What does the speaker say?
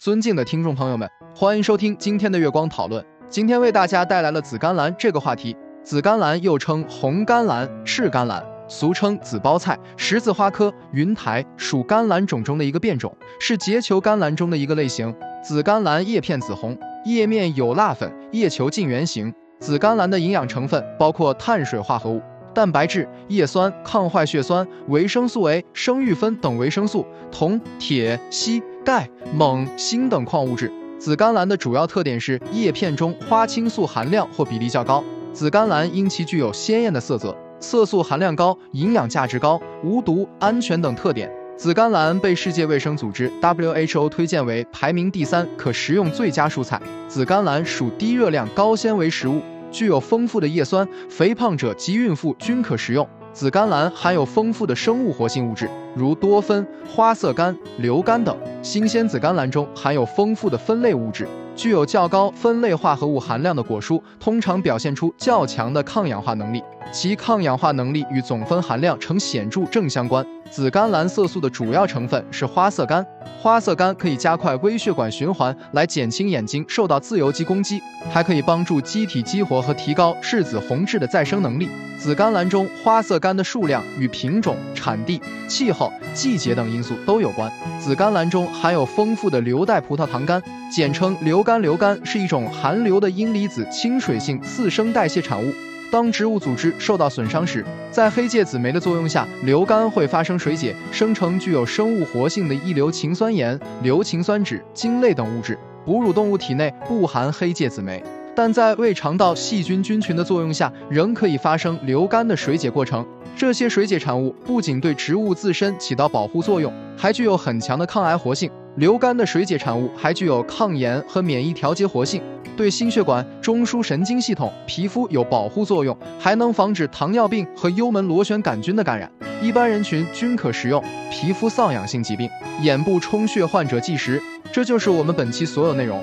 尊敬的听众朋友们，欢迎收听今天的月光讨论。今天为大家带来了紫甘蓝这个话题。紫甘蓝又称红甘蓝、赤甘蓝，俗称紫包菜，十字花科云台属甘蓝种中的一个变种，是结球甘蓝中的一个类型。紫甘蓝叶片紫红，叶面有蜡粉，叶球近圆形。紫甘蓝的营养成分包括碳水化合物。蛋白质、叶酸、抗坏血酸、维生素 A、生育酚等维生素，铜、铁、硒、钙、锰、锌等矿物质。紫甘蓝的主要特点是叶片中花青素含量或比例较高。紫甘蓝因其具有鲜艳的色泽、色素含量高、营养价值高、无毒、安全等特点，紫甘蓝被世界卫生组织 WHO 推荐为排名第三可食用最佳蔬菜。紫甘蓝属低热量高纤维食物。具有丰富的叶酸，肥胖者及孕妇均可食用。紫甘蓝含有丰富的生物活性物质，如多酚、花色苷、硫苷等。新鲜紫甘蓝中含有丰富的酚类物质，具有较高酚类化合物含量的果蔬，通常表现出较强的抗氧化能力，其抗氧化能力与总酚含量呈显著正相关。紫甘蓝色素的主要成分是花色苷，花色苷可以加快微血管循环，来减轻眼睛受到自由基攻击，还可以帮助机体激活和提高质子红质的再生能力。紫甘蓝中花色苷的数量与品种、产地、气候、季节等因素都有关。紫甘蓝中含有丰富的硫代葡萄糖苷，简称硫苷，硫苷是一种含硫的阴离子亲水性次生代谢产物。当植物组织受到损伤时，在黑芥子酶的作用下，硫苷会发生水解，生成具有生物活性的异硫氰酸盐、硫氰酸酯、腈类等物质。哺乳动物体内不含黑芥子酶，但在胃肠道细菌菌群的作用下，仍可以发生硫苷的水解过程。这些水解产物不仅对植物自身起到保护作用，还具有很强的抗癌活性。硫苷的水解产物还具有抗炎和免疫调节活性。对心血管、中枢神经系统、皮肤有保护作用，还能防止糖尿病和幽门螺旋杆菌的感染。一般人群均可食用。皮肤瘙痒性疾病、眼部充血患者忌食。这就是我们本期所有内容。